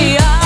Yeah.